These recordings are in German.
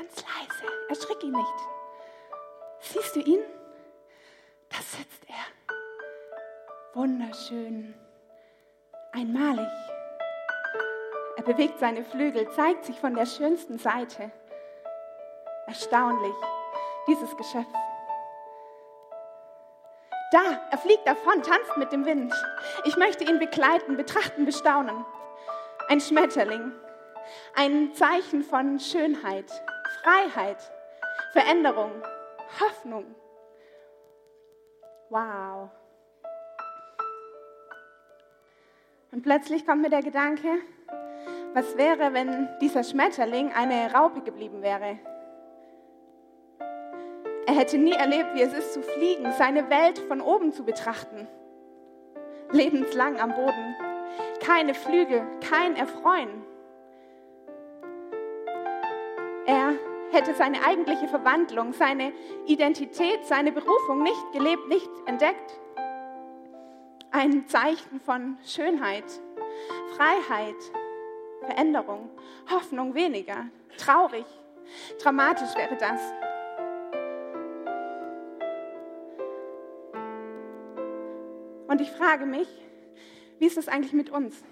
ganz leise. Erschrick ihn nicht. Siehst du ihn? Da sitzt er. Wunderschön. Einmalig. Er bewegt seine Flügel, zeigt sich von der schönsten Seite. Erstaunlich, dieses Geschöpf. Da, er fliegt davon, tanzt mit dem Wind. Ich möchte ihn begleiten, betrachten, bestaunen. Ein Schmetterling, ein Zeichen von Schönheit, Freiheit, Veränderung, Hoffnung. Wow. Und plötzlich kommt mir der Gedanke, was wäre, wenn dieser Schmetterling eine Raupe geblieben wäre? Er hätte nie erlebt, wie es ist zu fliegen, seine Welt von oben zu betrachten. Lebenslang am Boden. Keine Flügel, kein Erfreuen. Er hätte seine eigentliche Verwandlung, seine Identität, seine Berufung nicht gelebt, nicht entdeckt. Ein Zeichen von Schönheit, Freiheit, Veränderung, Hoffnung weniger, traurig, dramatisch wäre das. Und ich frage mich, wie ist es eigentlich mit uns?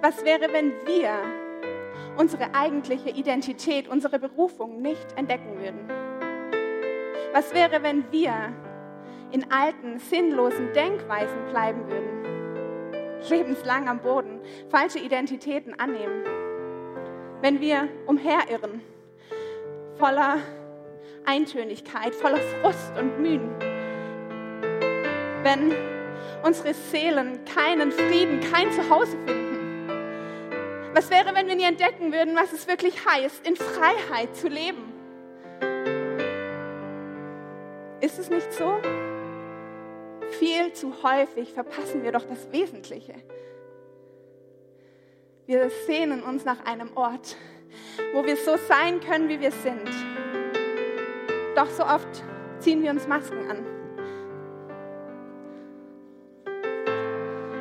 Was wäre, wenn wir unsere eigentliche Identität, unsere Berufung nicht entdecken würden? Was wäre, wenn wir in alten, sinnlosen Denkweisen bleiben würden? Lebenslang am Boden, falsche Identitäten annehmen? Wenn wir umherirren, voller Eintönigkeit, voller Frust und Mühen? Wenn unsere Seelen keinen Frieden, kein Zuhause finden? Was wäre, wenn wir nie entdecken würden, was es wirklich heißt, in Freiheit zu leben? Ist es nicht so? Viel zu häufig verpassen wir doch das Wesentliche. Wir sehnen uns nach einem Ort, wo wir so sein können, wie wir sind. Doch so oft ziehen wir uns Masken an.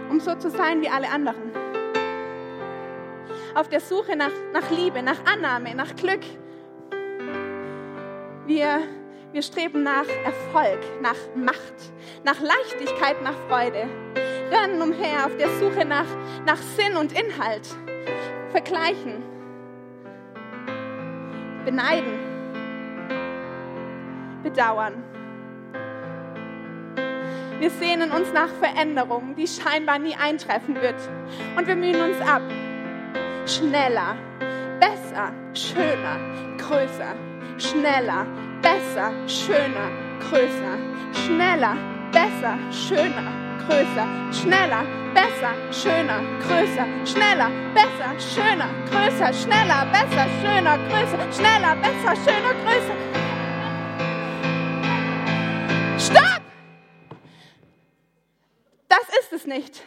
Um so zu sein wie alle anderen auf der Suche nach, nach Liebe, nach Annahme, nach Glück. Wir, wir streben nach Erfolg, nach Macht, nach Leichtigkeit, nach Freude. Rennen umher auf der Suche nach, nach Sinn und Inhalt. Vergleichen. Beneiden. Bedauern. Wir sehnen uns nach Veränderung, die scheinbar nie eintreffen wird. Und wir mühen uns ab schneller, besser, schöner, größer, schneller, besser, schöner, größer, schneller, besser, schöner, größer, schneller, besser, schöner, größer, schneller, besser, schöner, größer, schneller, besser, schöner, größer, schneller, besser, schöner, größer. Stopp! Das ist es nicht.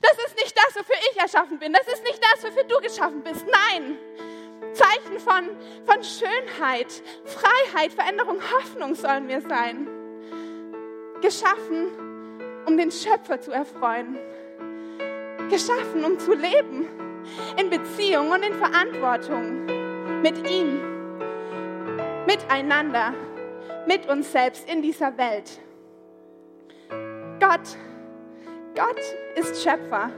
Das ist erschaffen bin. Das ist nicht das, wofür du geschaffen bist. Nein. Zeichen von, von Schönheit, Freiheit, Veränderung, Hoffnung sollen wir sein. Geschaffen, um den Schöpfer zu erfreuen. Geschaffen, um zu leben. In Beziehung und in Verantwortung. Mit ihm. Miteinander. Mit uns selbst in dieser Welt. Gott Gott ist Schöpfer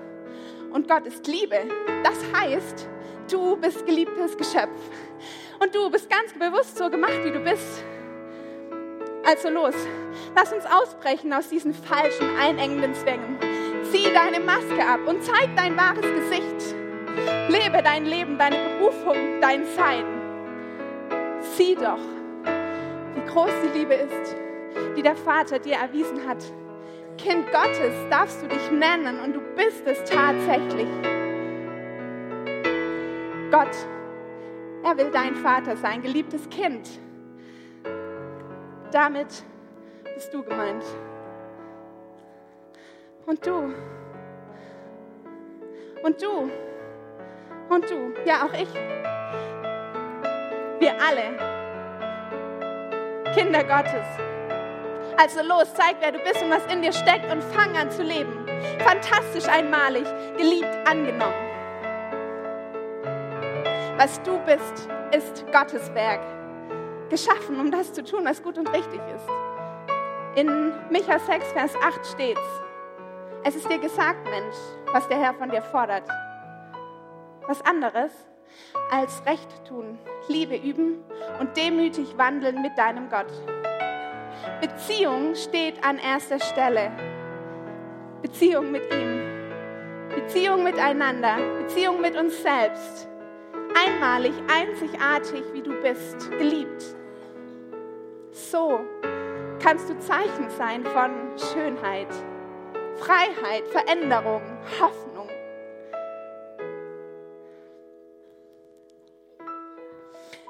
und Gott ist Liebe. Das heißt, du bist geliebtes Geschöpf und du bist ganz bewusst so gemacht, wie du bist. Also los, lass uns ausbrechen aus diesen falschen, einengenden Zwängen. Zieh deine Maske ab und zeig dein wahres Gesicht. Lebe dein Leben, deine Berufung, dein Sein. Sieh doch, wie groß die Liebe ist, die der Vater dir erwiesen hat. Kind Gottes darfst du dich nennen und du bist es tatsächlich. Gott, er will dein Vater sein, geliebtes Kind. Damit bist du gemeint. Und du. Und du. Und du. Ja, auch ich. Wir alle. Kinder Gottes. Also los, zeig, wer du bist und was in dir steckt und fang an zu leben. Fantastisch, einmalig, geliebt, angenommen. Was du bist, ist Gottes Werk, geschaffen, um das zu tun, was gut und richtig ist. In Micha 6, Vers 8 steht's, es ist dir gesagt, Mensch, was der Herr von dir fordert. Was anderes als Recht tun, Liebe üben und demütig wandeln mit deinem Gott. Beziehung steht an erster Stelle. Beziehung mit ihm. Beziehung miteinander. Beziehung mit uns selbst. Einmalig, einzigartig, wie du bist, geliebt. So kannst du Zeichen sein von Schönheit, Freiheit, Veränderung, Hoffnung.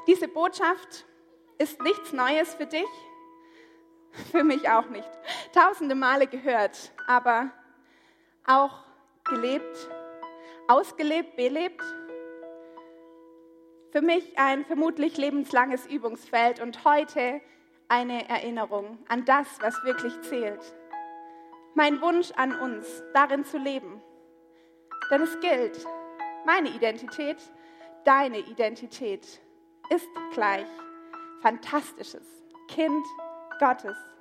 Diese Botschaft ist nichts Neues für dich, für mich auch nicht. Tausende Male gehört, aber auch gelebt, ausgelebt, belebt. Für mich ein vermutlich lebenslanges Übungsfeld und heute eine Erinnerung an das, was wirklich zählt. Mein Wunsch an uns, darin zu leben. Denn es gilt, meine Identität, deine Identität ist gleich fantastisches Kind Gottes.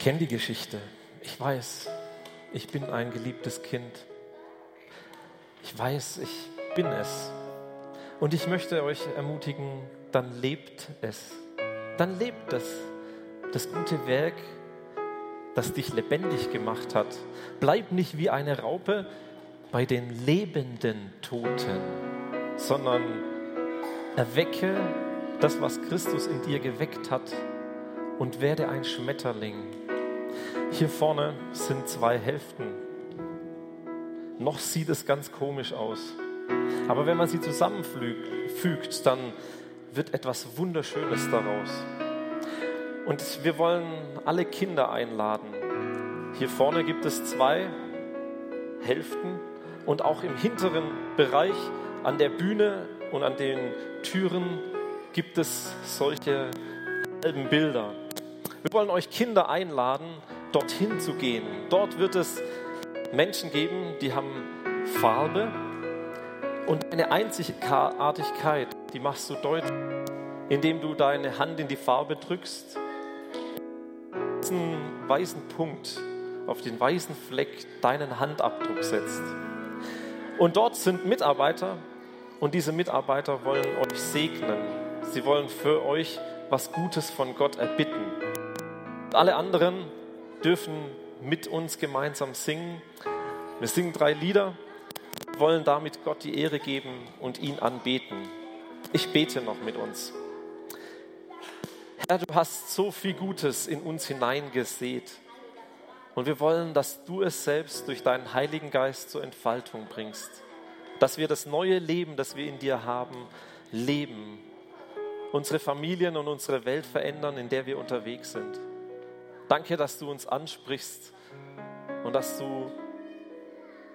Kenne die Geschichte. Ich weiß, ich bin ein geliebtes Kind. Ich weiß, ich bin es. Und ich möchte euch ermutigen, dann lebt es. Dann lebt es. Das gute Werk, das dich lebendig gemacht hat. Bleib nicht wie eine Raupe bei den lebenden Toten, sondern erwecke das, was Christus in dir geweckt hat und werde ein Schmetterling. Hier vorne sind zwei Hälften. Noch sieht es ganz komisch aus. Aber wenn man sie zusammenfügt, dann wird etwas Wunderschönes daraus. Und wir wollen alle Kinder einladen. Hier vorne gibt es zwei Hälften und auch im hinteren Bereich an der Bühne und an den Türen gibt es solche halben Bilder. Wir wollen euch Kinder einladen, dorthin zu gehen. Dort wird es Menschen geben, die haben Farbe und eine Einzigartigkeit, die machst du deutlich, indem du deine Hand in die Farbe drückst, diesen weißen Punkt auf den weißen Fleck deinen Handabdruck setzt. Und dort sind Mitarbeiter und diese Mitarbeiter wollen euch segnen. Sie wollen für euch was Gutes von Gott erbitten. Alle anderen dürfen mit uns gemeinsam singen. Wir singen drei Lieder, wollen damit Gott die Ehre geben und ihn anbeten. Ich bete noch mit uns. Herr, du hast so viel Gutes in uns hineingesät. Und wir wollen, dass du es selbst durch deinen Heiligen Geist zur Entfaltung bringst. Dass wir das neue Leben, das wir in dir haben, leben. Unsere Familien und unsere Welt verändern, in der wir unterwegs sind. Danke, dass du uns ansprichst und dass du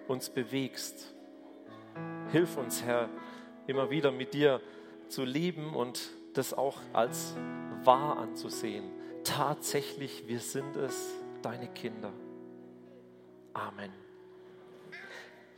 uns bewegst. Hilf uns, Herr, immer wieder mit dir zu leben und das auch als wahr anzusehen. Tatsächlich, wir sind es, deine Kinder. Amen.